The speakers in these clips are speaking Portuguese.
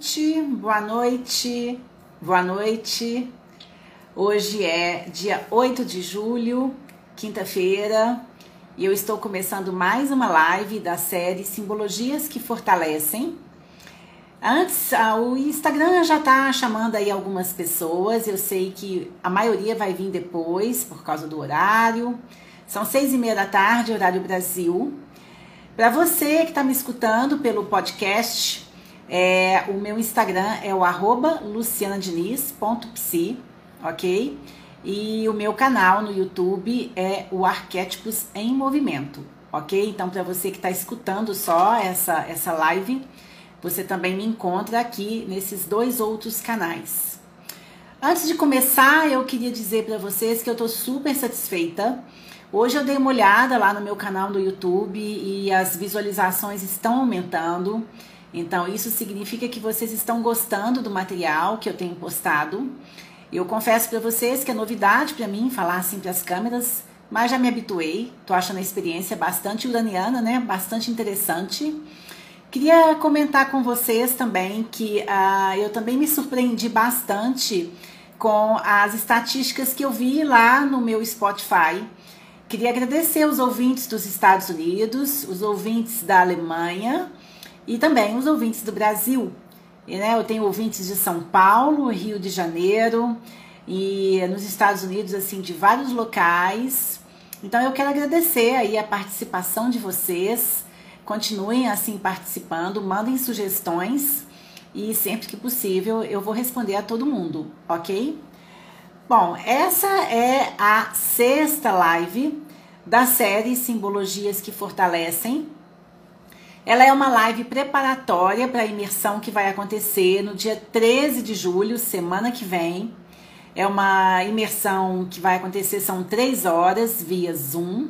noite, boa noite, boa noite. Hoje é dia 8 de julho, quinta-feira, e eu estou começando mais uma live da série Simbologias que Fortalecem. Antes, o Instagram já está chamando aí algumas pessoas, eu sei que a maioria vai vir depois por causa do horário. São seis e meia da tarde, horário Brasil. Para você que está me escutando pelo podcast, é, o meu Instagram é o arroba lucianadiniz.psi, ok? E o meu canal no YouTube é o Arquétipos em Movimento, ok? Então, para você que está escutando só essa, essa live, você também me encontra aqui nesses dois outros canais. Antes de começar, eu queria dizer para vocês que eu estou super satisfeita. Hoje eu dei uma olhada lá no meu canal do YouTube e as visualizações estão aumentando. Então, isso significa que vocês estão gostando do material que eu tenho postado. Eu confesso para vocês que é novidade para mim falar assim para as câmeras, mas já me habituei. Tô achando a experiência bastante uraniana, né? Bastante interessante. Queria comentar com vocês também que uh, eu também me surpreendi bastante com as estatísticas que eu vi lá no meu Spotify. Queria agradecer os ouvintes dos Estados Unidos, os ouvintes da Alemanha, e também os ouvintes do Brasil. E, né, eu tenho ouvintes de São Paulo, Rio de Janeiro e nos Estados Unidos, assim, de vários locais. Então eu quero agradecer aí a participação de vocês. Continuem assim participando, mandem sugestões e sempre que possível eu vou responder a todo mundo, ok? Bom, essa é a sexta live da série Simbologias que Fortalecem. Ela é uma live preparatória para a imersão que vai acontecer no dia 13 de julho, semana que vem. É uma imersão que vai acontecer, são três horas via Zoom.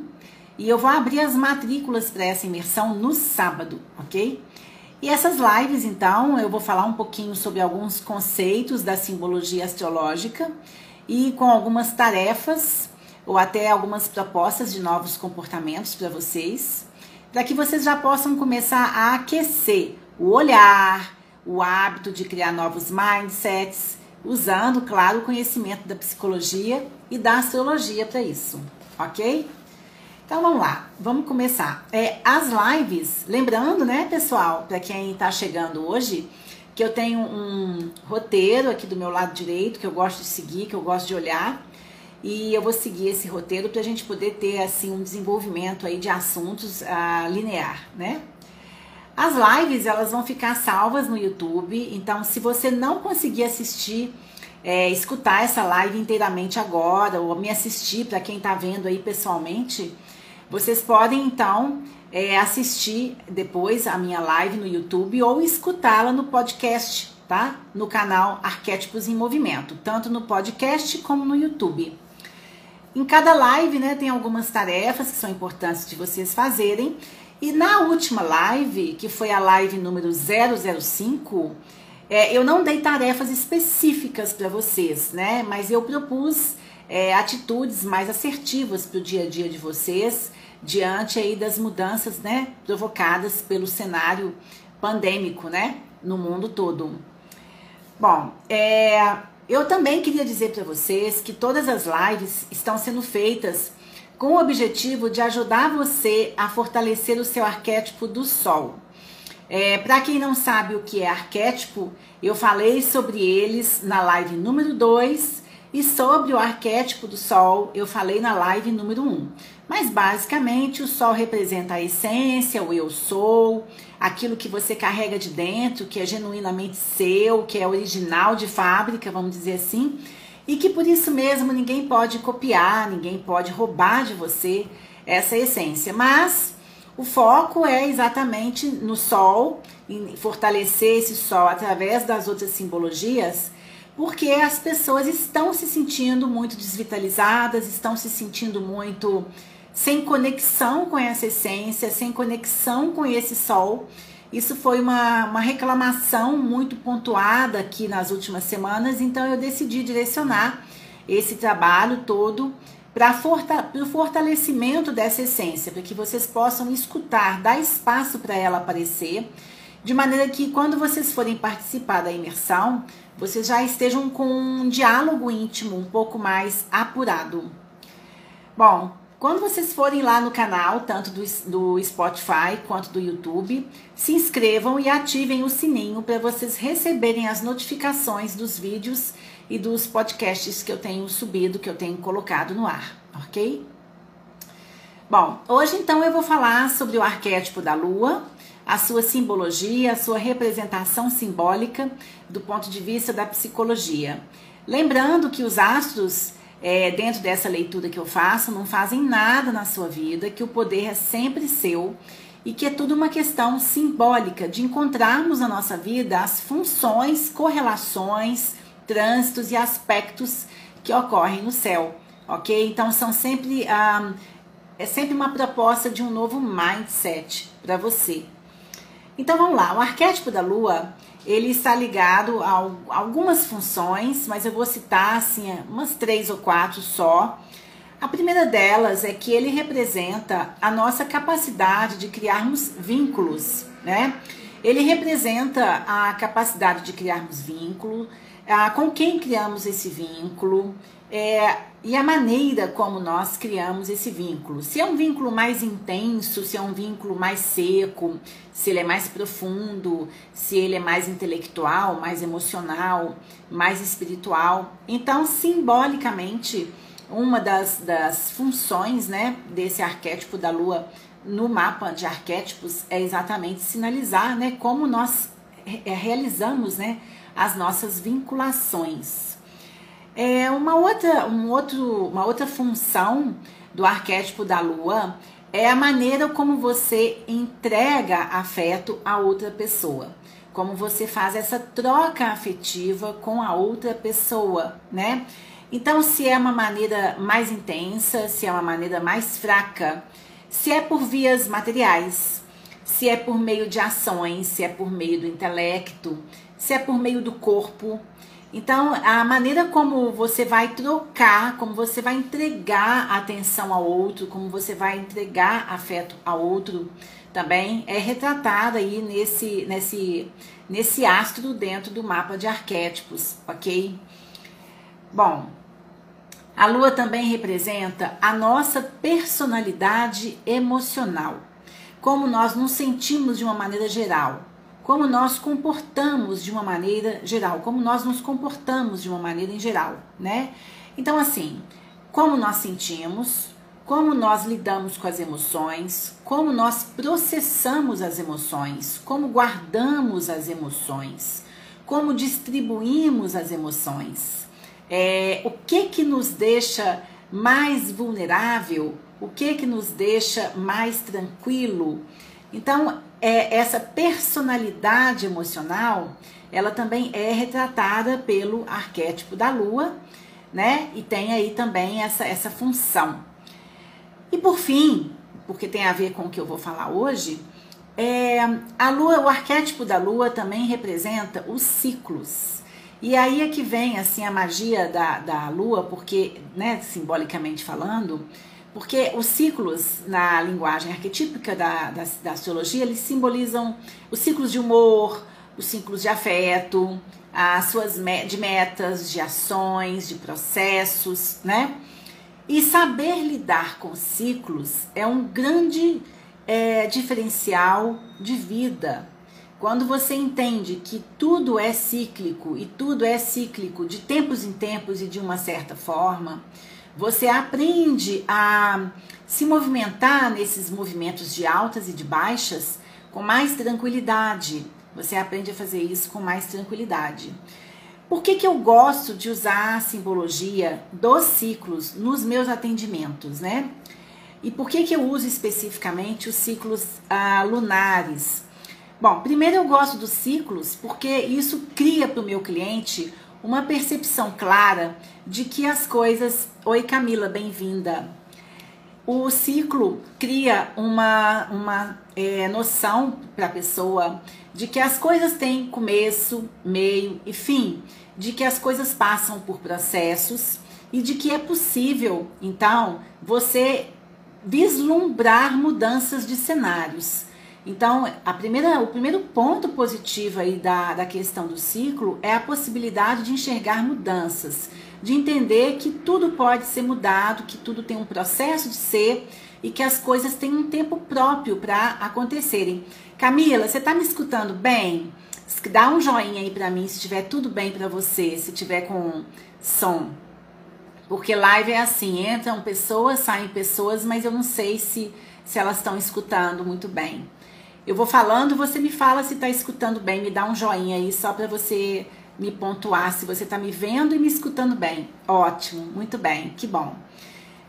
E eu vou abrir as matrículas para essa imersão no sábado, ok? E essas lives, então, eu vou falar um pouquinho sobre alguns conceitos da simbologia astrológica e com algumas tarefas ou até algumas propostas de novos comportamentos para vocês para que vocês já possam começar a aquecer o olhar, o hábito de criar novos mindsets, usando, claro, o conhecimento da psicologia e da astrologia para isso, ok? Então vamos lá, vamos começar. É, as lives, lembrando, né, pessoal, para quem está chegando hoje, que eu tenho um roteiro aqui do meu lado direito que eu gosto de seguir, que eu gosto de olhar e eu vou seguir esse roteiro para a gente poder ter assim um desenvolvimento aí de assuntos uh, linear, né? As lives elas vão ficar salvas no YouTube, então se você não conseguir assistir, é, escutar essa live inteiramente agora ou me assistir para quem está vendo aí pessoalmente, vocês podem então é, assistir depois a minha live no YouTube ou escutá-la no podcast, tá? No canal Arquétipos em Movimento, tanto no podcast como no YouTube. Em cada live, né, tem algumas tarefas que são importantes de vocês fazerem. E na última live, que foi a live número 005, é, eu não dei tarefas específicas para vocês, né? Mas eu propus é, atitudes mais assertivas para o dia a dia de vocês, diante aí das mudanças, né, provocadas pelo cenário pandêmico, né, no mundo todo. Bom, é, eu também queria dizer para vocês que todas as lives estão sendo feitas com o objetivo de ajudar você a fortalecer o seu arquétipo do Sol. É, para quem não sabe o que é arquétipo, eu falei sobre eles na live número 2 e sobre o arquétipo do Sol eu falei na live número 1. Um. Mas basicamente o Sol representa a essência, o eu sou, aquilo que você carrega de dentro, que é genuinamente seu, que é original de fábrica, vamos dizer assim, e que por isso mesmo ninguém pode copiar, ninguém pode roubar de você essa essência. Mas o foco é exatamente no sol, em fortalecer esse sol através das outras simbologias, porque as pessoas estão se sentindo muito desvitalizadas, estão se sentindo muito sem conexão com essa essência, sem conexão com esse sol. Isso foi uma, uma reclamação muito pontuada aqui nas últimas semanas, então eu decidi direcionar esse trabalho todo para forta, o fortalecimento dessa essência, para que vocês possam escutar, dar espaço para ela aparecer de maneira que quando vocês forem participar da imersão, vocês já estejam com um diálogo íntimo um pouco mais apurado. Bom, quando vocês forem lá no canal, tanto do, do Spotify quanto do YouTube, se inscrevam e ativem o sininho para vocês receberem as notificações dos vídeos e dos podcasts que eu tenho subido, que eu tenho colocado no ar, ok? Bom, hoje então eu vou falar sobre o arquétipo da lua, a sua simbologia, a sua representação simbólica do ponto de vista da psicologia. Lembrando que os astros é, dentro dessa leitura que eu faço, não fazem nada na sua vida, que o poder é sempre seu e que é tudo uma questão simbólica de encontrarmos na nossa vida as funções, correlações, trânsitos e aspectos que ocorrem no céu, ok? Então são sempre ah, é sempre uma proposta de um novo mindset para você. Então vamos lá, o arquétipo da Lua ele está ligado a algumas funções, mas eu vou citar assim umas três ou quatro só. A primeira delas é que ele representa a nossa capacidade de criarmos vínculos, né? Ele representa a capacidade de criarmos vínculo, com quem criamos esse vínculo, é, e a maneira como nós criamos esse vínculo. Se é um vínculo mais intenso, se é um vínculo mais seco, se ele é mais profundo, se ele é mais intelectual, mais emocional, mais espiritual. Então, simbolicamente, uma das, das funções né, desse arquétipo da lua no mapa de arquétipos é exatamente sinalizar né, como nós realizamos né, as nossas vinculações. É uma outra, um outro, uma outra função do arquétipo da lua é a maneira como você entrega afeto a outra pessoa. Como você faz essa troca afetiva com a outra pessoa, né? Então, se é uma maneira mais intensa, se é uma maneira mais fraca, se é por vias materiais, se é por meio de ações, se é por meio do intelecto, se é por meio do corpo, então, a maneira como você vai trocar, como você vai entregar atenção ao outro, como você vai entregar afeto ao outro, também é retratada aí nesse, nesse, nesse astro dentro do mapa de arquétipos, ok? Bom, a lua também representa a nossa personalidade emocional, como nós nos sentimos de uma maneira geral como nós comportamos de uma maneira geral, como nós nos comportamos de uma maneira em geral, né? Então, assim, como nós sentimos, como nós lidamos com as emoções, como nós processamos as emoções, como guardamos as emoções, como distribuímos as emoções, é, o que que nos deixa mais vulnerável, o que que nos deixa mais tranquilo. Então, é, essa personalidade emocional, ela também é retratada pelo arquétipo da lua, né? E tem aí também essa, essa função. E por fim, porque tem a ver com o que eu vou falar hoje, é, a lua, o arquétipo da lua também representa os ciclos. E aí é que vem assim a magia da, da lua, porque, né, simbolicamente falando, porque os ciclos, na linguagem arquetípica da, da, da astrologia, eles simbolizam os ciclos de humor, os ciclos de afeto, as suas de metas, de ações, de processos, né? E saber lidar com ciclos é um grande é, diferencial de vida. Quando você entende que tudo é cíclico e tudo é cíclico de tempos em tempos e de uma certa forma, você aprende a se movimentar nesses movimentos de altas e de baixas com mais tranquilidade. Você aprende a fazer isso com mais tranquilidade. Por que, que eu gosto de usar a simbologia dos ciclos nos meus atendimentos, né? E por que, que eu uso especificamente os ciclos ah, lunares? Bom, primeiro eu gosto dos ciclos porque isso cria para o meu cliente uma percepção clara de que as coisas. Oi, Camila, bem-vinda. O ciclo cria uma, uma é, noção para a pessoa de que as coisas têm começo, meio e fim, de que as coisas passam por processos e de que é possível, então, você vislumbrar mudanças de cenários. Então, a primeira, o primeiro ponto positivo aí da, da questão do ciclo é a possibilidade de enxergar mudanças, de entender que tudo pode ser mudado, que tudo tem um processo de ser e que as coisas têm um tempo próprio para acontecerem. Camila, você está me escutando bem? Dá um joinha aí para mim se estiver tudo bem para você, se tiver com som. Porque live é assim, entram pessoas, saem pessoas, mas eu não sei se, se elas estão escutando muito bem. Eu vou falando, você me fala se está escutando bem, me dá um joinha aí só para você me pontuar se você está me vendo e me escutando bem. Ótimo, muito bem, que bom.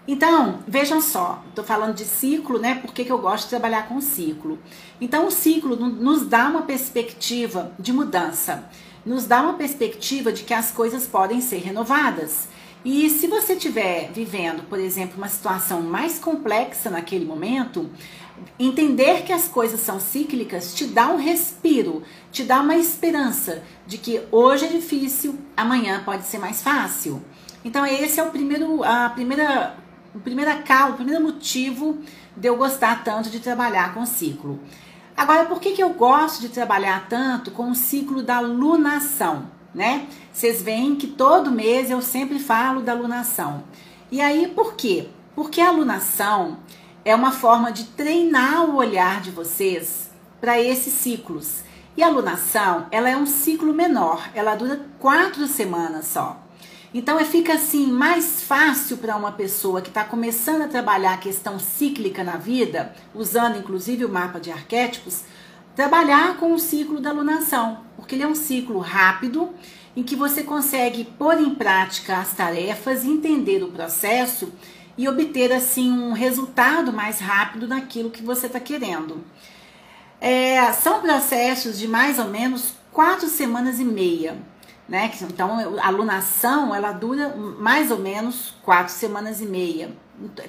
Então, vejam só, estou falando de ciclo, né? Porque que eu gosto de trabalhar com ciclo. Então, o ciclo nos dá uma perspectiva de mudança, nos dá uma perspectiva de que as coisas podem ser renovadas. E se você estiver vivendo, por exemplo, uma situação mais complexa naquele momento, entender que as coisas são cíclicas te dá um respiro, te dá uma esperança de que hoje é difícil, amanhã pode ser mais fácil. Então esse é o primeiro, a primeira, o primeira causa, o primeiro motivo de eu gostar tanto de trabalhar com ciclo. Agora, por que, que eu gosto de trabalhar tanto com o ciclo da lunação, né? Vocês veem que todo mês eu sempre falo da lunação. E aí, por quê? Porque a lunação é uma forma de treinar o olhar de vocês para esses ciclos. E a lunação, ela é um ciclo menor, ela dura quatro semanas só. Então é, fica assim mais fácil para uma pessoa que está começando a trabalhar a questão cíclica na vida, usando inclusive o mapa de arquétipos, trabalhar com o ciclo da lunação, porque ele é um ciclo rápido em que você consegue pôr em prática as tarefas, entender o processo e obter assim um resultado mais rápido naquilo que você está querendo. É, são processos de mais ou menos quatro semanas e meia, né? Então a alunação ela dura mais ou menos quatro semanas e meia,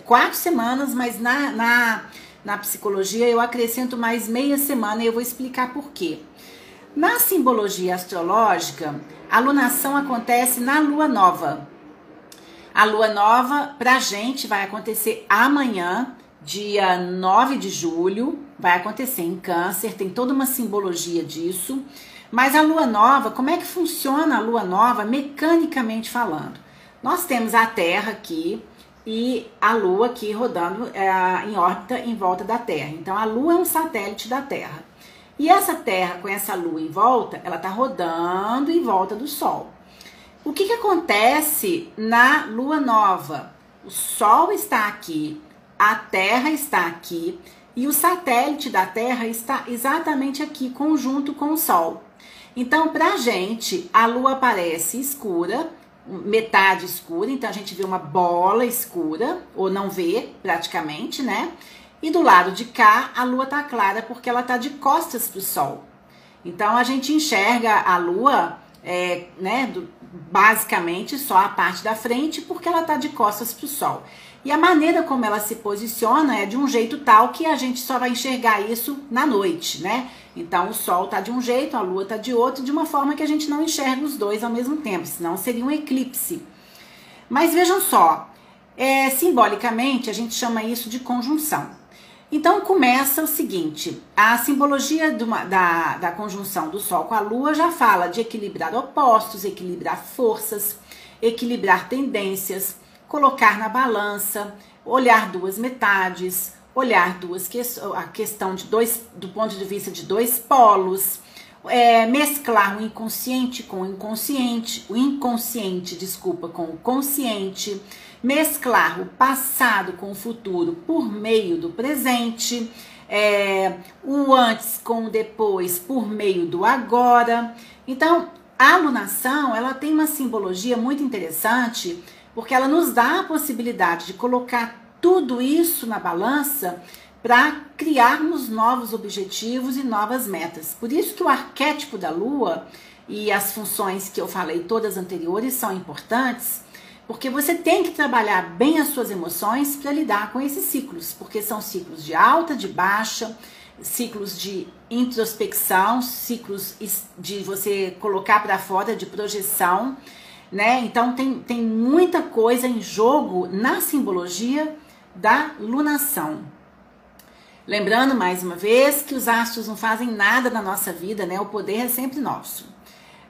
quatro semanas, mas na, na, na psicologia eu acrescento mais meia semana e eu vou explicar por quê. Na simbologia astrológica, a alunação acontece na lua nova, a lua nova pra gente vai acontecer amanhã, dia 9 de julho, vai acontecer em Câncer, tem toda uma simbologia disso. Mas a lua nova, como é que funciona a lua nova mecanicamente falando? Nós temos a Terra aqui e a Lua aqui rodando é, em órbita em volta da Terra. Então a Lua é um satélite da Terra. E essa Terra com essa Lua em volta, ela está rodando em volta do Sol. O que, que acontece na lua nova? O Sol está aqui, a Terra está aqui e o satélite da Terra está exatamente aqui, conjunto com o Sol. Então, para a gente, a Lua aparece escura, metade escura, então a gente vê uma bola escura, ou não vê praticamente, né? E do lado de cá, a Lua tá clara porque ela tá de costas para o Sol. Então a gente enxerga a Lua é, né, do, basicamente só a parte da frente, porque ela está de costas para o sol. E a maneira como ela se posiciona é de um jeito tal que a gente só vai enxergar isso na noite, né? Então o sol está de um jeito, a lua está de outro, de uma forma que a gente não enxerga os dois ao mesmo tempo, senão seria um eclipse. Mas vejam só, é, simbolicamente a gente chama isso de conjunção. Então começa o seguinte: a simbologia uma, da, da conjunção do Sol com a Lua já fala de equilibrar opostos, equilibrar forças, equilibrar tendências, colocar na balança, olhar duas metades, olhar duas que, a questão de dois do ponto de vista de dois polos, é, mesclar o inconsciente com o inconsciente, o inconsciente, desculpa, com o consciente mesclar o passado com o futuro por meio do presente, é, o antes com o depois por meio do agora. Então, a alunação ela tem uma simbologia muito interessante porque ela nos dá a possibilidade de colocar tudo isso na balança para criarmos novos objetivos e novas metas. Por isso que o arquétipo da lua e as funções que eu falei todas anteriores são importantes, porque você tem que trabalhar bem as suas emoções para lidar com esses ciclos, porque são ciclos de alta, de baixa, ciclos de introspecção, ciclos de você colocar para fora, de projeção, né? Então tem, tem muita coisa em jogo na simbologia da lunação. Lembrando mais uma vez que os astros não fazem nada na nossa vida, né? O poder é sempre nosso.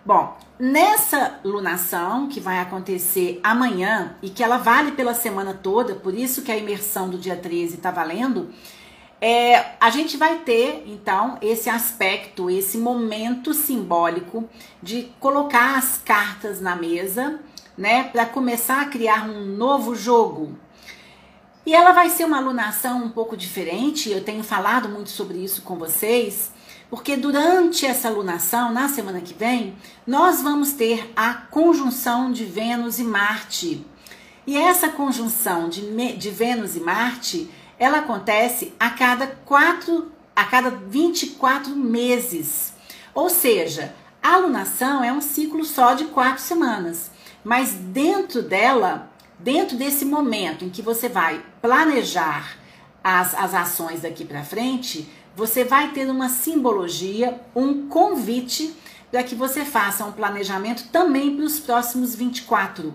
Bom, nessa lunação que vai acontecer amanhã e que ela vale pela semana toda, por isso que a imersão do dia 13 está valendo, é, a gente vai ter então esse aspecto, esse momento simbólico de colocar as cartas na mesa, né, para começar a criar um novo jogo. E ela vai ser uma alunação um pouco diferente, eu tenho falado muito sobre isso com vocês, porque durante essa alunação, na semana que vem, nós vamos ter a conjunção de Vênus e Marte. E essa conjunção de, de Vênus e Marte ela acontece a cada quatro, a cada 24 meses. Ou seja, a alunação é um ciclo só de quatro semanas. Mas dentro dela, dentro desse momento em que você vai planejar as, as ações daqui para frente, você vai ter uma simbologia, um convite para que você faça um planejamento também para os próximos 24.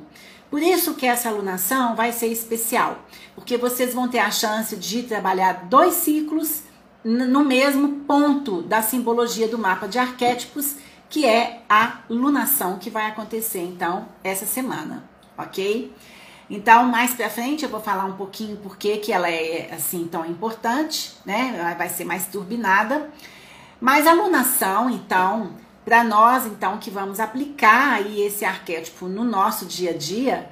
Por isso que essa alunação vai ser especial, porque vocês vão ter a chance de trabalhar dois ciclos no mesmo ponto da simbologia do mapa de arquétipos, que é a lunação que vai acontecer então essa semana, ok? Então, mais pra frente eu vou falar um pouquinho por que que ela é assim tão importante, né? Ela vai ser mais turbinada. Mas a lunação, então, para nós, então, que vamos aplicar aí esse arquétipo no nosso dia a dia,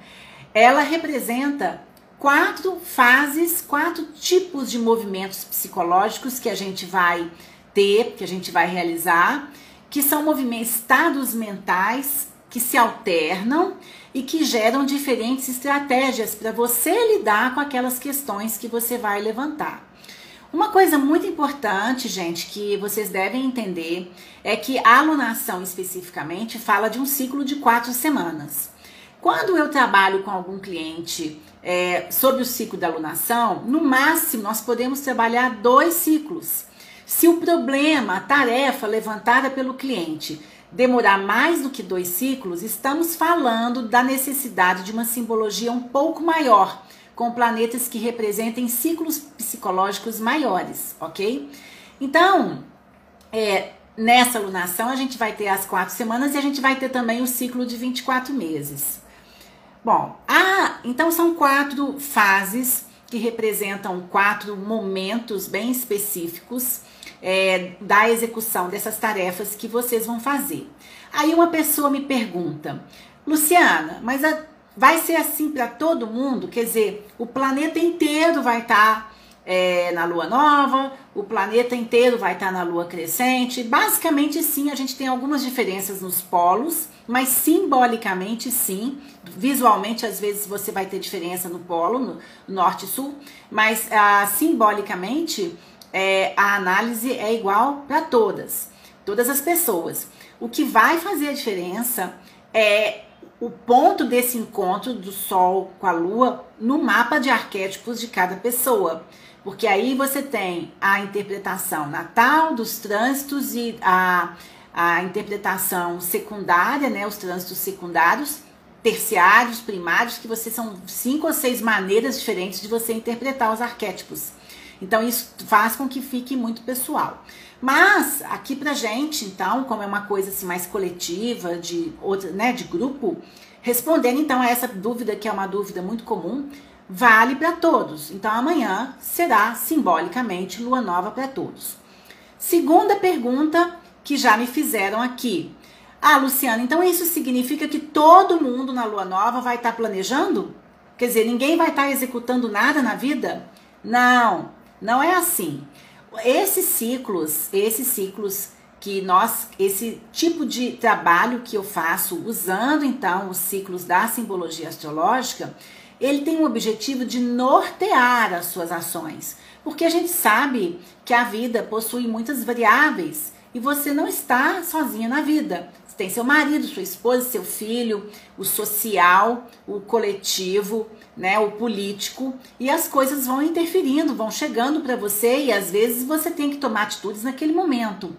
ela representa quatro fases, quatro tipos de movimentos psicológicos que a gente vai ter, que a gente vai realizar, que são movimentos, estados mentais que se alternam e que geram diferentes estratégias para você lidar com aquelas questões que você vai levantar. Uma coisa muito importante, gente, que vocês devem entender é que a alunação especificamente fala de um ciclo de quatro semanas. Quando eu trabalho com algum cliente é, sobre o ciclo da alunação, no máximo nós podemos trabalhar dois ciclos. Se o problema, a tarefa levantada pelo cliente demorar mais do que dois ciclos, estamos falando da necessidade de uma simbologia um pouco maior com planetas que representem ciclos psicológicos maiores, ok? Então, é, nessa lunação a gente vai ter as quatro semanas e a gente vai ter também o ciclo de 24 meses. Bom, ah, então são quatro fases que representam quatro momentos bem específicos é, da execução dessas tarefas que vocês vão fazer. Aí uma pessoa me pergunta, Luciana, mas a Vai ser assim para todo mundo? Quer dizer, o planeta inteiro vai estar tá, é, na lua nova, o planeta inteiro vai estar tá na lua crescente. Basicamente, sim, a gente tem algumas diferenças nos polos, mas simbolicamente, sim. Visualmente, às vezes você vai ter diferença no polo, no norte e sul, mas ah, simbolicamente é, a análise é igual para todas, todas as pessoas. O que vai fazer a diferença é o ponto desse encontro do Sol com a Lua no mapa de arquétipos de cada pessoa. Porque aí você tem a interpretação natal dos trânsitos e a, a interpretação secundária, né, os trânsitos secundários, terciários, primários, que você são cinco ou seis maneiras diferentes de você interpretar os arquétipos. Então isso faz com que fique muito pessoal. Mas aqui pra gente, então, como é uma coisa assim mais coletiva, de outra, né, de grupo, respondendo então a essa dúvida que é uma dúvida muito comum, vale para todos. Então amanhã será simbolicamente lua nova para todos. Segunda pergunta que já me fizeram aqui. Ah, Luciana, então isso significa que todo mundo na lua nova vai estar tá planejando? Quer dizer, ninguém vai estar tá executando nada na vida? Não, não é assim. Esses ciclos, esses ciclos que nós, esse tipo de trabalho que eu faço usando então os ciclos da simbologia astrológica, ele tem o objetivo de nortear as suas ações, porque a gente sabe que a vida possui muitas variáveis e você não está sozinha na vida. Tem seu marido, sua esposa, seu filho, o social, o coletivo, né, o político, e as coisas vão interferindo, vão chegando para você e às vezes você tem que tomar atitudes naquele momento.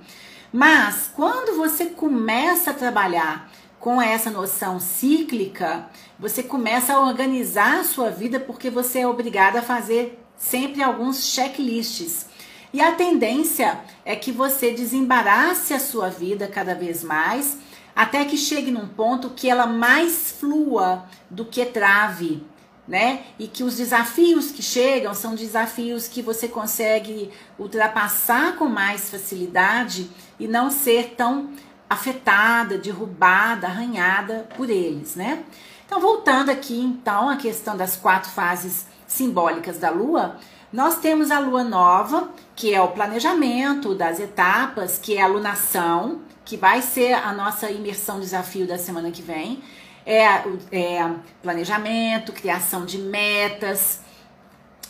Mas quando você começa a trabalhar com essa noção cíclica, você começa a organizar a sua vida porque você é obrigada a fazer sempre alguns checklists. E a tendência é que você desembarace a sua vida cada vez mais, até que chegue num ponto que ela mais flua do que trave, né? E que os desafios que chegam são desafios que você consegue ultrapassar com mais facilidade e não ser tão afetada, derrubada, arranhada por eles, né? Então, voltando aqui então à questão das quatro fases simbólicas da lua, nós temos a lua nova, que é o planejamento das etapas, que é a lunação, que vai ser a nossa imersão desafio da semana que vem. É, é planejamento, criação de metas.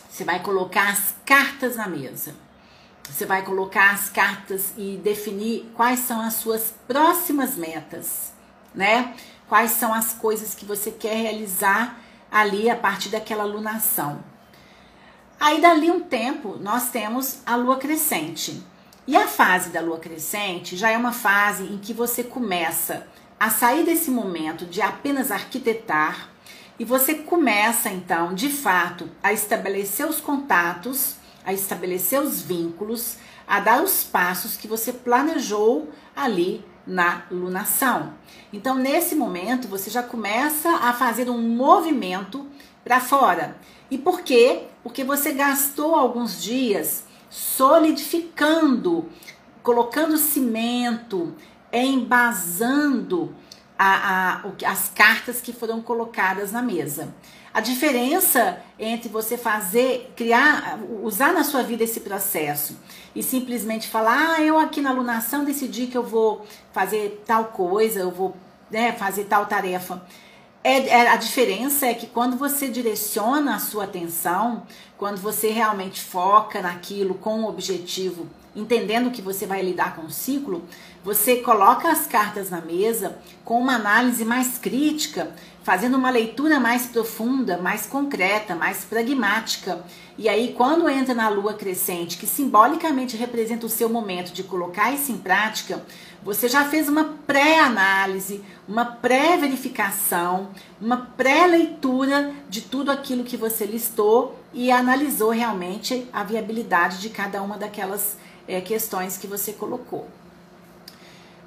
Você vai colocar as cartas na mesa. Você vai colocar as cartas e definir quais são as suas próximas metas, né? Quais são as coisas que você quer realizar ali a partir daquela lunação. Aí dali um tempo nós temos a lua crescente. E a fase da lua crescente já é uma fase em que você começa a sair desse momento de apenas arquitetar e você começa então, de fato, a estabelecer os contatos, a estabelecer os vínculos, a dar os passos que você planejou ali na lunação. Então, nesse momento, você já começa a fazer um movimento para fora. E por quê? Porque você gastou alguns dias solidificando, colocando cimento, embasando a, a, as cartas que foram colocadas na mesa. A diferença entre você fazer, criar, usar na sua vida esse processo e simplesmente falar, ah, eu aqui na alunação decidi que eu vou fazer tal coisa, eu vou né, fazer tal tarefa. É, é, a diferença é que quando você direciona a sua atenção, quando você realmente foca naquilo com o objetivo, entendendo que você vai lidar com o ciclo, você coloca as cartas na mesa com uma análise mais crítica, fazendo uma leitura mais profunda, mais concreta, mais pragmática. E aí, quando entra na lua crescente, que simbolicamente representa o seu momento de colocar isso em prática, você já fez uma pré-análise, uma pré-verificação, uma pré-leitura de tudo aquilo que você listou e analisou realmente a viabilidade de cada uma daquelas é, questões que você colocou.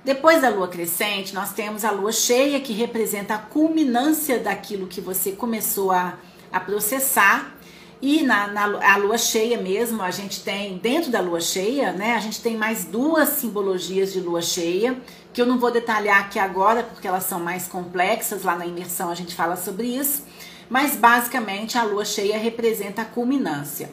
Depois da lua crescente, nós temos a lua cheia, que representa a culminância daquilo que você começou a, a processar. E na, na lua cheia mesmo, a gente tem, dentro da lua cheia, né, a gente tem mais duas simbologias de lua cheia, que eu não vou detalhar aqui agora, porque elas são mais complexas, lá na imersão a gente fala sobre isso. Mas basicamente a lua cheia representa a culminância.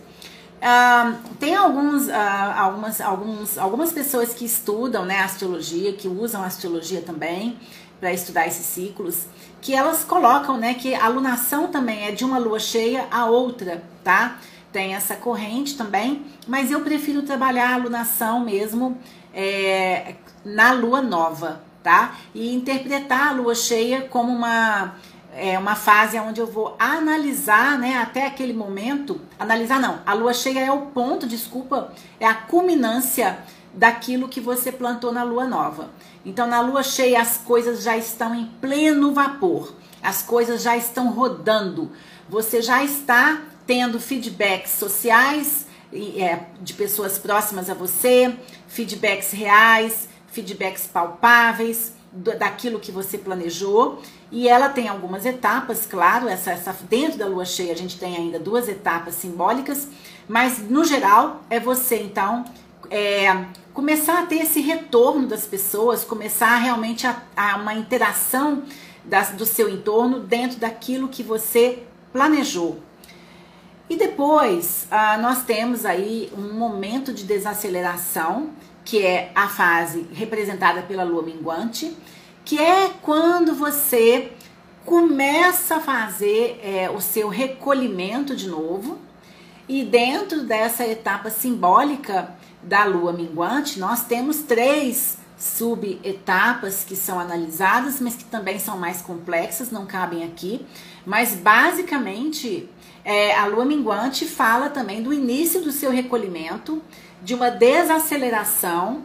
Uh, tem alguns, uh, algumas, alguns, algumas pessoas que estudam né, astrologia, que usam astrologia também para estudar esses ciclos, que elas colocam né, que a lunação também é de uma lua cheia a outra, tá? Tem essa corrente também, mas eu prefiro trabalhar a lunação mesmo é, na lua nova, tá? E interpretar a lua cheia como uma é uma fase onde eu vou analisar, né, até aquele momento, analisar não, a lua cheia é o ponto, desculpa, é a culminância daquilo que você plantou na lua nova. Então, na lua cheia, as coisas já estão em pleno vapor, as coisas já estão rodando, você já está tendo feedbacks sociais é, de pessoas próximas a você, feedbacks reais, feedbacks palpáveis daquilo que você planejou. E ela tem algumas etapas, claro, essa, essa dentro da lua cheia a gente tem ainda duas etapas simbólicas, mas no geral é você então é, começar a ter esse retorno das pessoas, começar realmente a, a uma interação das, do seu entorno dentro daquilo que você planejou. E depois ah, nós temos aí um momento de desaceleração, que é a fase representada pela lua minguante que é quando você começa a fazer é, o seu recolhimento de novo. E dentro dessa etapa simbólica da lua minguante, nós temos três subetapas que são analisadas, mas que também são mais complexas, não cabem aqui. Mas basicamente, é, a lua minguante fala também do início do seu recolhimento, de uma desaceleração.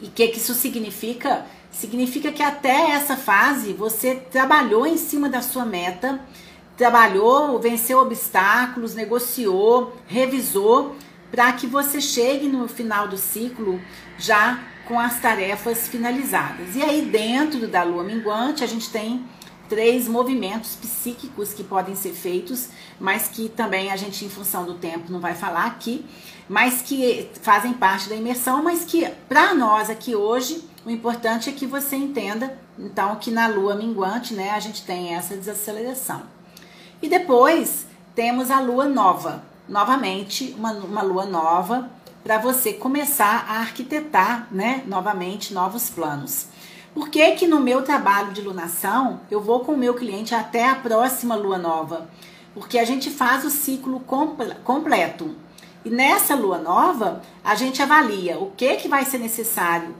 E o que, que isso significa? Significa que até essa fase você trabalhou em cima da sua meta, trabalhou, venceu obstáculos, negociou, revisou, para que você chegue no final do ciclo já com as tarefas finalizadas. E aí, dentro da lua minguante, a gente tem três movimentos psíquicos que podem ser feitos, mas que também a gente, em função do tempo, não vai falar aqui, mas que fazem parte da imersão, mas que para nós aqui hoje, o importante é que você entenda, então, que na lua minguante, né, a gente tem essa desaceleração. E depois temos a lua nova, novamente, uma, uma lua nova, para você começar a arquitetar, né, novamente, novos planos. Por que que no meu trabalho de lunação, eu vou com o meu cliente até a próxima lua nova? Porque a gente faz o ciclo comple completo. E nessa lua nova, a gente avalia o que que vai ser necessário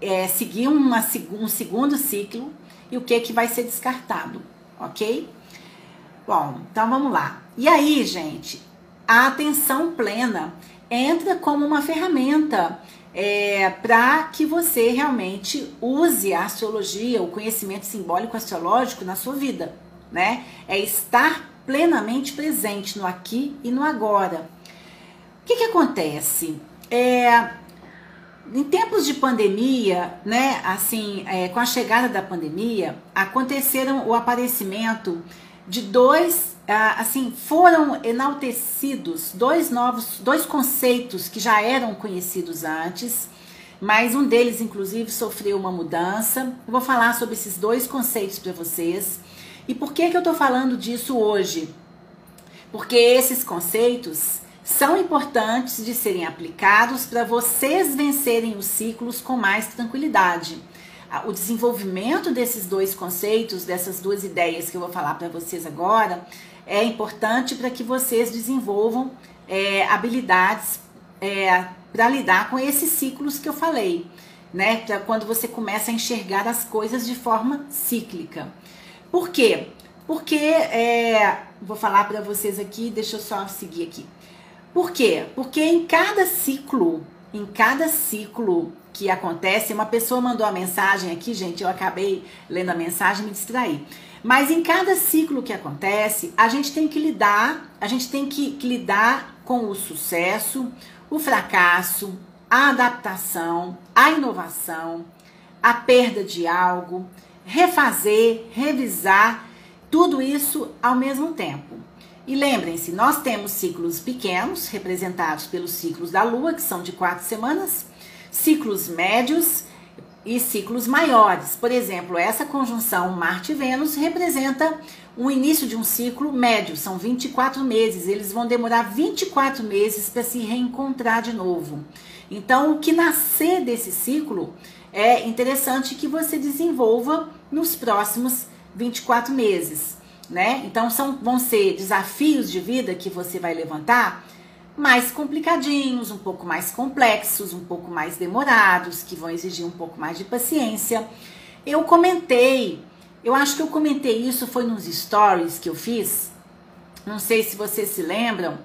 é, seguir uma, um segundo ciclo e o que que vai ser descartado, ok? Bom, então vamos lá. E aí, gente, a atenção plena entra como uma ferramenta é, para que você realmente use a astrologia, o conhecimento simbólico astrológico na sua vida, né? É estar plenamente presente no aqui e no agora. O que, que acontece? É, em tempos de pandemia, né, assim, é, com a chegada da pandemia, aconteceram o aparecimento de dois assim, foram enaltecidos dois novos, dois conceitos que já eram conhecidos antes, mas um deles, inclusive, sofreu uma mudança. Eu vou falar sobre esses dois conceitos para vocês. E por que, que eu estou falando disso hoje? Porque esses conceitos são importantes de serem aplicados para vocês vencerem os ciclos com mais tranquilidade. O desenvolvimento desses dois conceitos, dessas duas ideias que eu vou falar para vocês agora, é importante para que vocês desenvolvam é, habilidades é, para lidar com esses ciclos que eu falei, né? Pra quando você começa a enxergar as coisas de forma cíclica. Por quê? Porque, é, vou falar para vocês aqui, deixa eu só seguir aqui. Por quê? Porque em cada ciclo, em cada ciclo que acontece, uma pessoa mandou a mensagem aqui, gente, eu acabei lendo a mensagem e me distraí. Mas em cada ciclo que acontece, a gente tem que lidar, a gente tem que, que lidar com o sucesso, o fracasso, a adaptação, a inovação, a perda de algo, refazer, revisar, tudo isso ao mesmo tempo. E lembrem-se, nós temos ciclos pequenos, representados pelos ciclos da Lua, que são de quatro semanas, ciclos médios e ciclos maiores. Por exemplo, essa conjunção Marte-Vênus representa o início de um ciclo médio, são 24 meses. Eles vão demorar 24 meses para se reencontrar de novo. Então, o que nascer desse ciclo é interessante que você desenvolva nos próximos 24 meses, né? Então, são, vão ser desafios de vida que você vai levantar mais complicadinhos, um pouco mais complexos, um pouco mais demorados, que vão exigir um pouco mais de paciência. Eu comentei, eu acho que eu comentei isso foi nos stories que eu fiz. Não sei se vocês se lembram,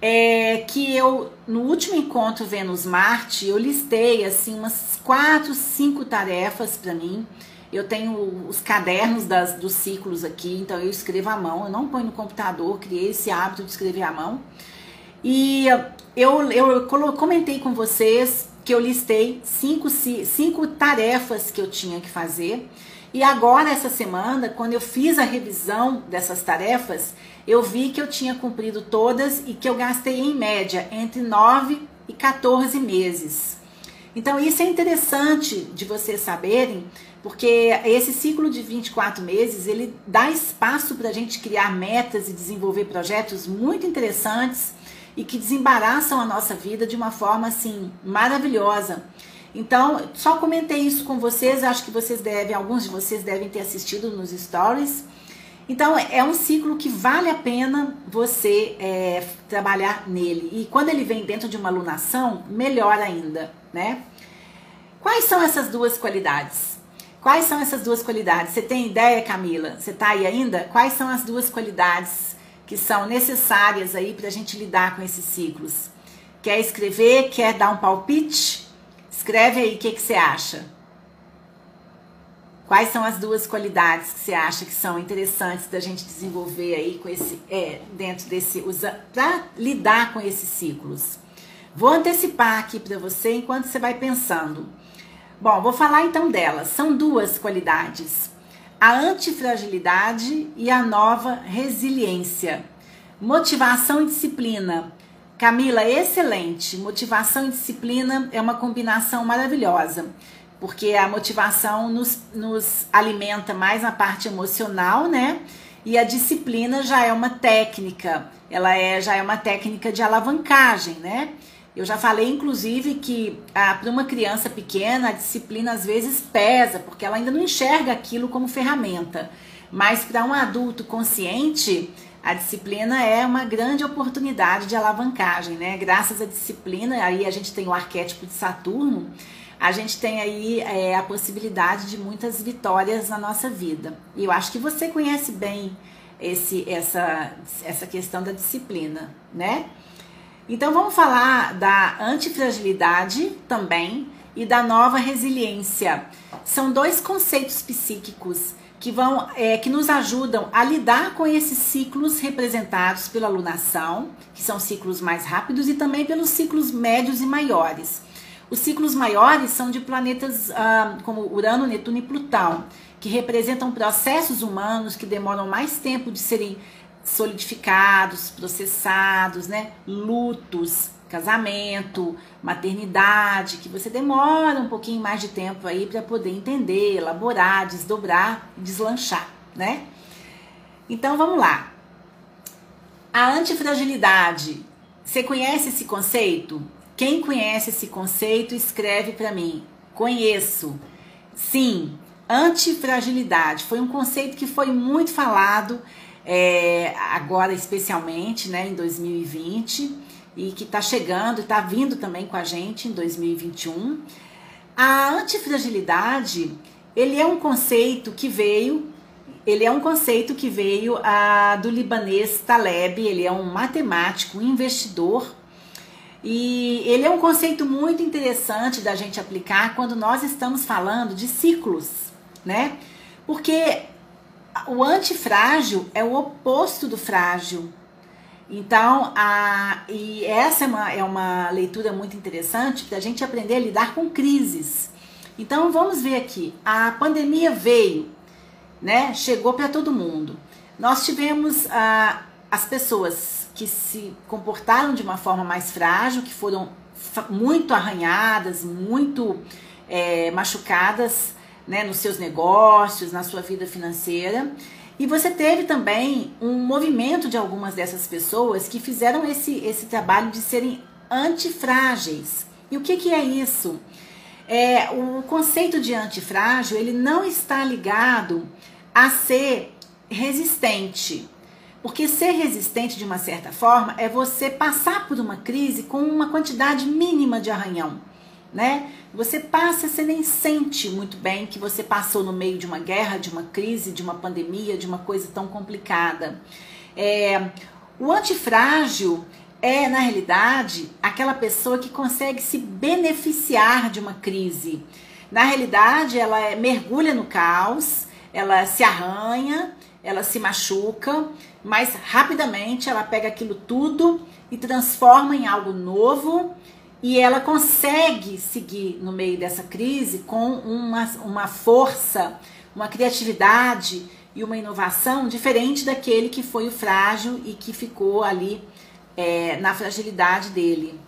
é que eu no último encontro Vênus Marte, eu listei assim umas quatro, cinco tarefas para mim. Eu tenho os cadernos das, dos ciclos aqui, então eu escrevo à mão, eu não ponho no computador, criei esse hábito de escrever à mão. E eu, eu comentei com vocês que eu listei cinco, cinco tarefas que eu tinha que fazer. E agora, essa semana, quando eu fiz a revisão dessas tarefas, eu vi que eu tinha cumprido todas e que eu gastei em média entre 9 e 14 meses. Então, isso é interessante de vocês saberem, porque esse ciclo de 24 meses, ele dá espaço para a gente criar metas e desenvolver projetos muito interessantes e que desembaraçam a nossa vida de uma forma assim maravilhosa. Então, só comentei isso com vocês, acho que vocês devem, alguns de vocês devem ter assistido nos stories. Então, é um ciclo que vale a pena você é, trabalhar nele. E quando ele vem dentro de uma alunação, melhor ainda, né? Quais são essas duas qualidades? Quais são essas duas qualidades? Você tem ideia, Camila? Você tá aí ainda? Quais são as duas qualidades que são necessárias aí para a gente lidar com esses ciclos. Quer escrever? Quer dar um palpite? Escreve aí o que, que você acha. Quais são as duas qualidades que você acha que são interessantes da gente desenvolver aí com esse é, dentro desse para lidar com esses ciclos? Vou antecipar aqui para você enquanto você vai pensando. Bom, vou falar então delas. São duas qualidades: a antifragilidade e a nova resiliência. Motivação e disciplina. Camila, excelente. Motivação e disciplina é uma combinação maravilhosa, porque a motivação nos, nos alimenta mais na parte emocional, né? E a disciplina já é uma técnica, ela é já é uma técnica de alavancagem, né? Eu já falei, inclusive, que ah, para uma criança pequena a disciplina às vezes pesa, porque ela ainda não enxerga aquilo como ferramenta. Mas para um adulto consciente, a disciplina é uma grande oportunidade de alavancagem, né? Graças à disciplina, aí a gente tem o arquétipo de Saturno, a gente tem aí é, a possibilidade de muitas vitórias na nossa vida. E eu acho que você conhece bem esse, essa, essa questão da disciplina, né? Então vamos falar da antifragilidade também e da nova resiliência. São dois conceitos psíquicos que vão é, que nos ajudam a lidar com esses ciclos representados pela lunação, que são ciclos mais rápidos, e também pelos ciclos médios e maiores. Os ciclos maiores são de planetas ah, como Urano, Netuno e Plutão, que representam processos humanos que demoram mais tempo de serem solidificados, processados, né? Lutos, casamento, maternidade, que você demora um pouquinho mais de tempo aí para poder entender, elaborar, desdobrar, deslanchar, né? Então vamos lá. A antifragilidade. Você conhece esse conceito? Quem conhece esse conceito, escreve para mim. Conheço. Sim, antifragilidade foi um conceito que foi muito falado é, agora especialmente, né, em 2020, e que está chegando, está vindo também com a gente em 2021. A antifragilidade, ele é um conceito que veio, ele é um conceito que veio a, do libanês Taleb, ele é um matemático, investidor, e ele é um conceito muito interessante da gente aplicar quando nós estamos falando de ciclos, né? Porque o antifrágil é o oposto do frágil. Então, a, e essa é uma, é uma leitura muito interessante para a gente aprender a lidar com crises. Então, vamos ver aqui. A pandemia veio, né? Chegou para todo mundo. Nós tivemos ah, as pessoas que se comportaram de uma forma mais frágil, que foram muito arranhadas, muito é, machucadas né, nos seus negócios, na sua vida financeira. E você teve também um movimento de algumas dessas pessoas que fizeram esse, esse trabalho de serem antifrágeis. E o que, que é isso? É, o conceito de antifrágil ele não está ligado a ser resistente. Porque ser resistente de uma certa forma é você passar por uma crise com uma quantidade mínima de arranhão né? Você passa, você nem sente muito bem que você passou no meio de uma guerra, de uma crise, de uma pandemia, de uma coisa tão complicada. É, o antifrágil é, na realidade, aquela pessoa que consegue se beneficiar de uma crise. Na realidade, ela é, mergulha no caos, ela se arranha, ela se machuca, mas rapidamente ela pega aquilo tudo e transforma em algo novo e ela consegue seguir no meio dessa crise com uma, uma força, uma criatividade e uma inovação diferente daquele que foi o frágil e que ficou ali é, na fragilidade dele.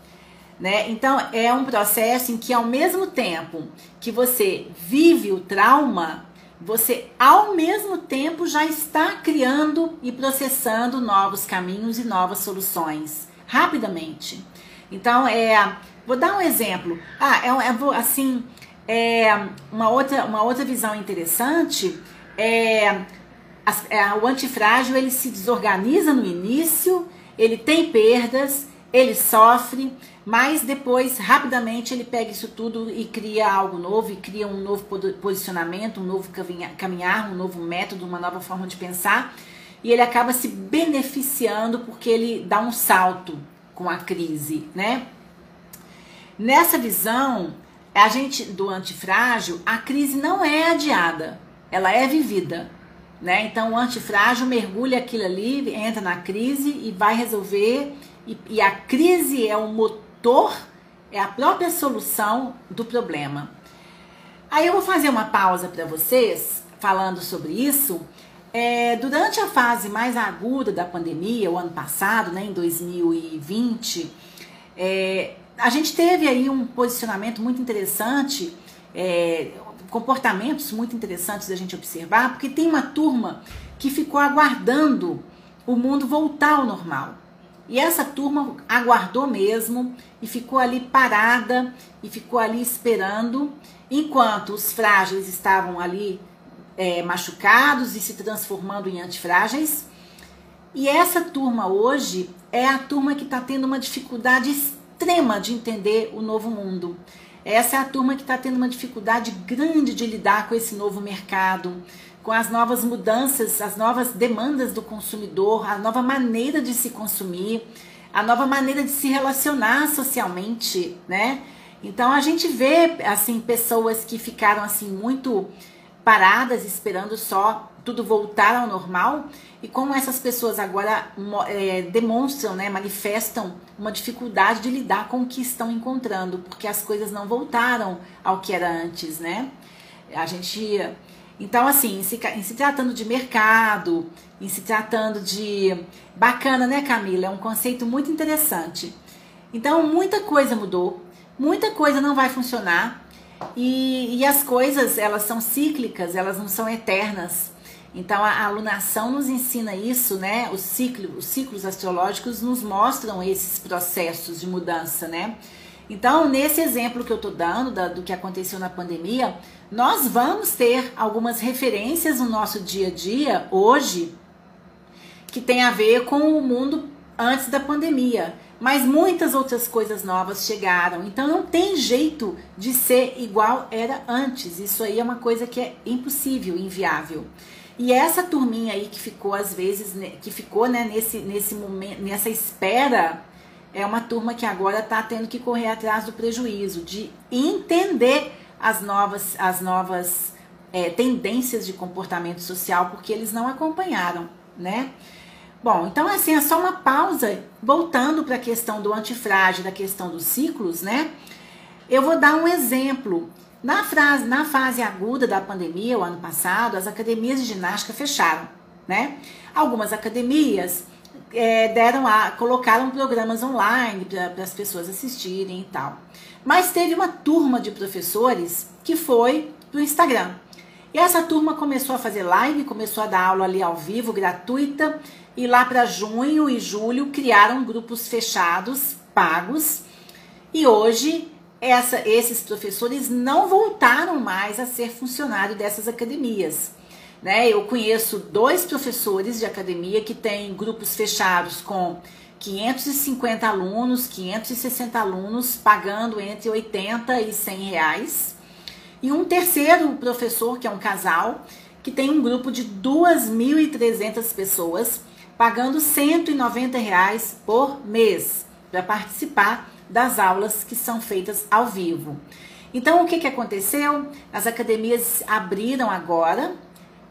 Né? Então é um processo em que ao mesmo tempo que você vive o trauma, você ao mesmo tempo já está criando e processando novos caminhos e novas soluções rapidamente. Então, é, vou dar um exemplo. Ah, é, é assim, é, uma, outra, uma outra visão interessante é, é o antifrágil ele se desorganiza no início, ele tem perdas, ele sofre, mas depois rapidamente ele pega isso tudo e cria algo novo, e cria um novo posicionamento, um novo caminhar, um novo método, uma nova forma de pensar, e ele acaba se beneficiando porque ele dá um salto com a crise, né? Nessa visão, a gente do antifrágil, a crise não é adiada, ela é vivida, né? Então o antifrágil mergulha aquilo ali, entra na crise e vai resolver e, e a crise é o motor é a própria solução do problema. Aí eu vou fazer uma pausa para vocês falando sobre isso. É, durante a fase mais aguda da pandemia, o ano passado, né, em 2020, é, a gente teve aí um posicionamento muito interessante, é, comportamentos muito interessantes da gente observar, porque tem uma turma que ficou aguardando o mundo voltar ao normal. E essa turma aguardou mesmo e ficou ali parada e ficou ali esperando, enquanto os frágeis estavam ali é, machucados e se transformando em antifrágeis. E essa turma hoje é a turma que está tendo uma dificuldade extrema de entender o novo mundo. Essa é a turma que está tendo uma dificuldade grande de lidar com esse novo mercado, com as novas mudanças, as novas demandas do consumidor, a nova maneira de se consumir, a nova maneira de se relacionar socialmente, né? Então a gente vê assim pessoas que ficaram assim muito paradas esperando só tudo voltar ao normal e como essas pessoas agora é, demonstram, né, manifestam uma dificuldade de lidar com o que estão encontrando, porque as coisas não voltaram ao que era antes, né? A gente então, assim, em se, em se, tratando de mercado, em se tratando de. Bacana, né, Camila? É um conceito muito interessante. Então, muita coisa mudou, muita coisa não vai funcionar. E, e as coisas, elas são cíclicas, elas não são eternas. Então, a, a alunação nos ensina isso, né? Os, ciclo, os ciclos astrológicos nos mostram esses processos de mudança, né? Então, nesse exemplo que eu estou dando da, do que aconteceu na pandemia, nós vamos ter algumas referências no nosso dia a dia hoje que tem a ver com o mundo antes da pandemia. Mas muitas outras coisas novas chegaram. Então não tem jeito de ser igual era antes. Isso aí é uma coisa que é impossível, inviável. E essa turminha aí que ficou às vezes, que ficou né, nesse, nesse momento, nessa espera é uma turma que agora está tendo que correr atrás do prejuízo, de entender as novas, as novas é, tendências de comportamento social, porque eles não acompanharam, né? Bom, então assim, é só uma pausa, voltando para a questão do antifrágil, da questão dos ciclos, né? Eu vou dar um exemplo. Na, frase, na fase aguda da pandemia, o ano passado, as academias de ginástica fecharam, né? Algumas academias é, deram a, colocaram programas online para as pessoas assistirem e tal. Mas teve uma turma de professores que foi pro Instagram. E essa turma começou a fazer live, começou a dar aula ali ao vivo, gratuita, e lá para junho e julho criaram grupos fechados, pagos. E hoje essa, esses professores não voltaram mais a ser funcionário dessas academias. Né? Eu conheço dois professores de academia que têm grupos fechados com 550 alunos, 560 alunos, pagando entre 80 e 100 reais. E um terceiro professor, que é um casal, que tem um grupo de 2.300 pessoas, pagando 190 reais por mês para participar das aulas que são feitas ao vivo. Então, o que, que aconteceu? As academias abriram agora,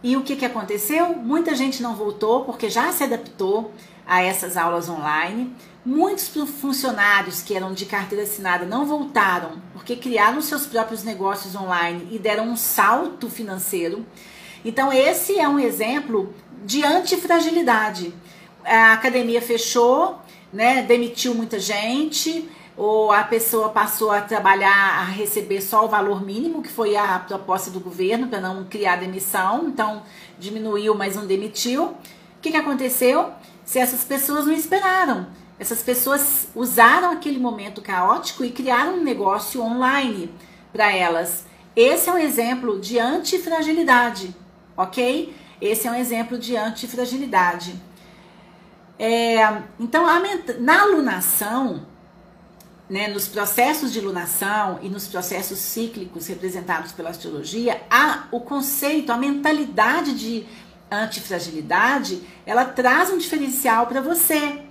e o que, que aconteceu? Muita gente não voltou porque já se adaptou a essas aulas online. Muitos funcionários que eram de carteira assinada não voltaram porque criaram seus próprios negócios online e deram um salto financeiro. Então, esse é um exemplo de antifragilidade. A academia fechou, né, demitiu muita gente, ou a pessoa passou a trabalhar, a receber só o valor mínimo, que foi a proposta do governo para não criar demissão, então diminuiu, mas não demitiu. O que, que aconteceu? Se essas pessoas não esperaram, essas pessoas usaram aquele momento caótico e criaram um negócio online para elas. Esse é um exemplo de antifragilidade, ok? Esse é um exemplo de antifragilidade. É, então, na alunação, né, nos processos de lunação e nos processos cíclicos representados pela astrologia, há o conceito, a mentalidade de antifragilidade, ela traz um diferencial para você.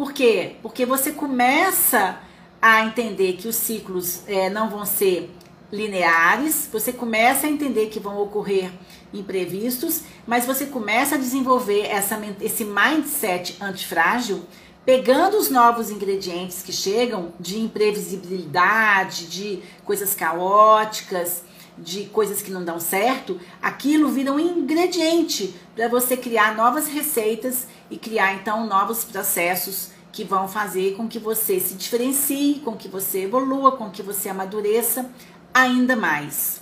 Por quê? Porque você começa a entender que os ciclos é, não vão ser lineares, você começa a entender que vão ocorrer imprevistos, mas você começa a desenvolver essa, esse mindset antifrágil pegando os novos ingredientes que chegam de imprevisibilidade, de coisas caóticas, de coisas que não dão certo, aquilo vira um ingrediente para você criar novas receitas e criar então novos processos que vão fazer com que você se diferencie, com que você evolua, com que você amadureça ainda mais.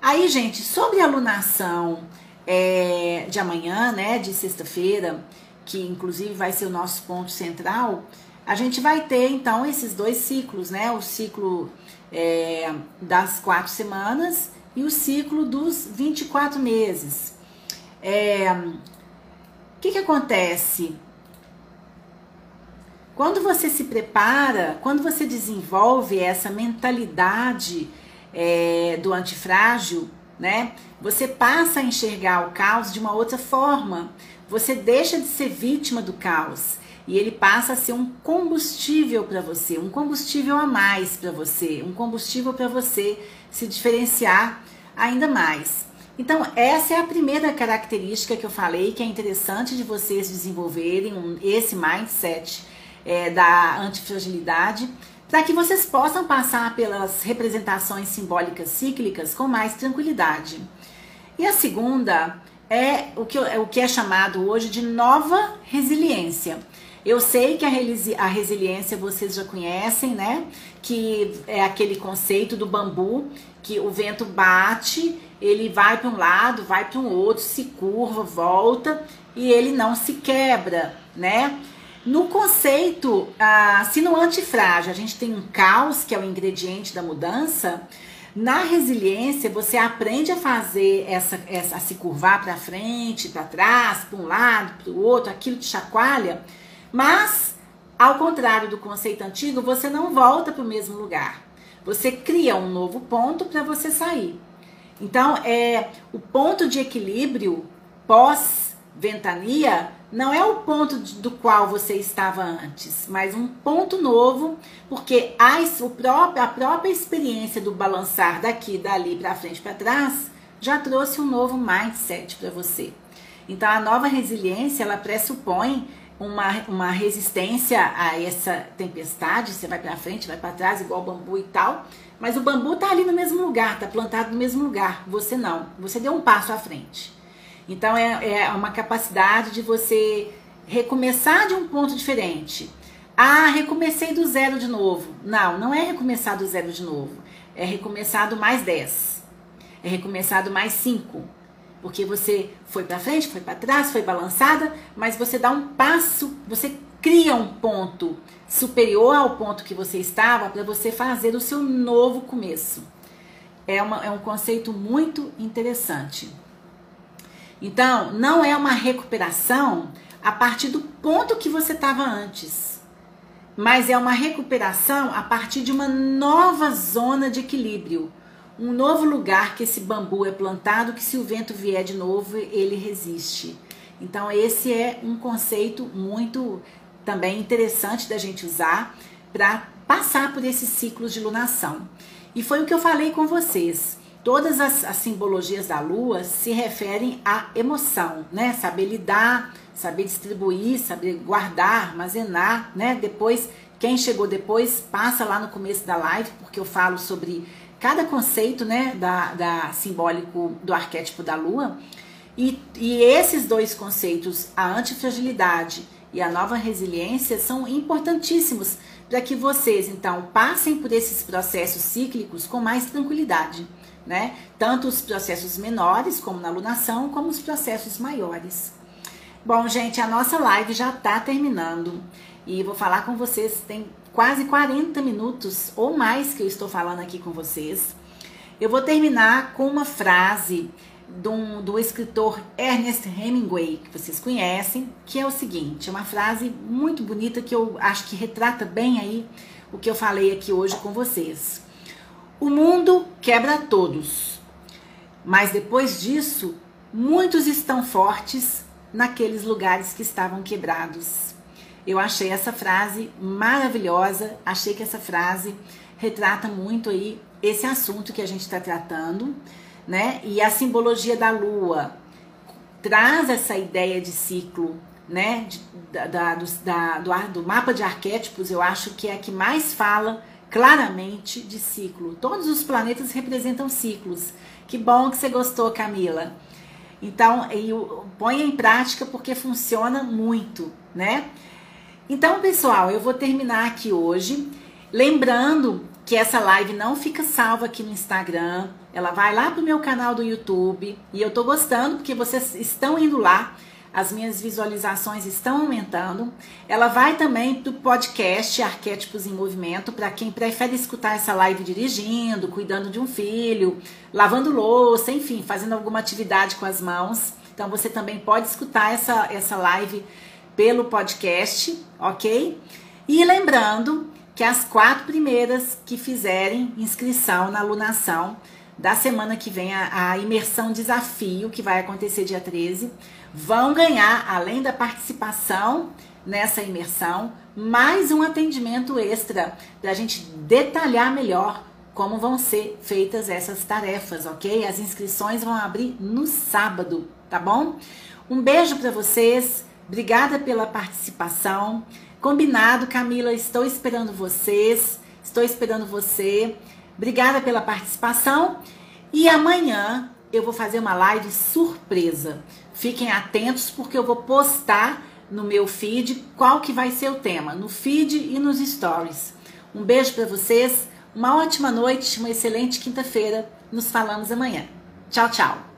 Aí, gente, sobre a alunação é, de amanhã, né, de sexta-feira, que inclusive vai ser o nosso ponto central, a gente vai ter então esses dois ciclos, né? O ciclo é, das quatro semanas e o ciclo dos 24 meses. É, o que, que acontece? Quando você se prepara, quando você desenvolve essa mentalidade é, do antifrágil, né? Você passa a enxergar o caos de uma outra forma. Você deixa de ser vítima do caos e ele passa a ser um combustível para você, um combustível a mais para você, um combustível para você se diferenciar ainda mais. Então, essa é a primeira característica que eu falei que é interessante de vocês desenvolverem um, esse mindset é, da antifragilidade, para que vocês possam passar pelas representações simbólicas cíclicas com mais tranquilidade. E a segunda é o que, é o que é chamado hoje de nova resiliência. Eu sei que a, a resiliência vocês já conhecem, né? Que é aquele conceito do bambu, que o vento bate, ele vai para um lado, vai para um outro, se curva, volta e ele não se quebra, né? No conceito, ah, no antifrágil a gente tem um caos, que é o ingrediente da mudança, na resiliência você aprende a fazer essa, essa a se curvar para frente, para trás, para um lado, para o outro, aquilo te chacoalha mas, ao contrário do conceito antigo, você não volta para o mesmo lugar. Você cria um novo ponto para você sair. Então, é o ponto de equilíbrio pós-ventania não é o ponto do qual você estava antes, mas um ponto novo, porque a, próprio, a própria experiência do balançar daqui, dali para frente, para trás, já trouxe um novo mindset para você. Então, a nova resiliência ela pressupõe uma, uma resistência a essa tempestade, você vai para frente, vai para trás, igual bambu e tal, mas o bambu tá ali no mesmo lugar, tá plantado no mesmo lugar, você não, você deu um passo à frente. Então é, é uma capacidade de você recomeçar de um ponto diferente. Ah, recomecei do zero de novo. Não, não é recomeçar do zero de novo. É recomeçar do mais 10. É recomeçar do mais 5 porque você foi para frente, foi para trás, foi balançada, mas você dá um passo, você cria um ponto superior ao ponto que você estava para você fazer o seu novo começo. É, uma, é um conceito muito interessante. Então, não é uma recuperação a partir do ponto que você estava antes, mas é uma recuperação a partir de uma nova zona de equilíbrio um novo lugar que esse bambu é plantado, que se o vento vier de novo, ele resiste. Então, esse é um conceito muito também interessante da gente usar para passar por esses ciclos de lunação. E foi o que eu falei com vocês. Todas as, as, simbologias da lua se referem à emoção, né? Saber lidar, saber distribuir, saber guardar, armazenar, né? Depois, quem chegou depois, passa lá no começo da live, porque eu falo sobre cada conceito né, da, da simbólico do arquétipo da lua. E, e esses dois conceitos, a antifragilidade e a nova resiliência, são importantíssimos para que vocês, então, passem por esses processos cíclicos com mais tranquilidade. Né? Tanto os processos menores, como na alunação, como os processos maiores. Bom, gente, a nossa live já está terminando e vou falar com vocês. Tem quase 40 minutos ou mais que eu estou falando aqui com vocês. Eu vou terminar com uma frase do, do escritor Ernest Hemingway, que vocês conhecem, que é o seguinte: é uma frase muito bonita que eu acho que retrata bem aí o que eu falei aqui hoje com vocês. O mundo quebra todos, mas depois disso, muitos estão fortes naqueles lugares que estavam quebrados. Eu achei essa frase maravilhosa, achei que essa frase retrata muito aí esse assunto que a gente está tratando, né? E a simbologia da lua traz essa ideia de ciclo né, de, da, do, da, do, do mapa de arquétipos, eu acho que é a que mais fala claramente de ciclo. Todos os planetas representam ciclos. Que bom que você gostou, Camila. Então, ponha em prática porque funciona muito, né? Então, pessoal, eu vou terminar aqui hoje, lembrando que essa live não fica salva aqui no Instagram, ela vai lá pro meu canal do YouTube e eu tô gostando porque vocês estão indo lá as minhas visualizações estão aumentando. Ela vai também para o podcast Arquétipos em Movimento, para quem prefere escutar essa live dirigindo, cuidando de um filho, lavando louça, enfim, fazendo alguma atividade com as mãos. Então você também pode escutar essa, essa live pelo podcast, ok? E lembrando que as quatro primeiras que fizerem inscrição na alunação da semana que vem, a, a imersão desafio, que vai acontecer dia 13 vão ganhar, além da participação nessa imersão, mais um atendimento extra para a gente detalhar melhor como vão ser feitas essas tarefas, ok? As inscrições vão abrir no sábado, tá bom? Um beijo para vocês, obrigada pela participação. Combinado, Camila, estou esperando vocês, estou esperando você. Obrigada pela participação e amanhã eu vou fazer uma live surpresa. Fiquem atentos porque eu vou postar no meu feed qual que vai ser o tema, no feed e nos stories. Um beijo para vocês, uma ótima noite, uma excelente quinta-feira. Nos falamos amanhã. Tchau, tchau.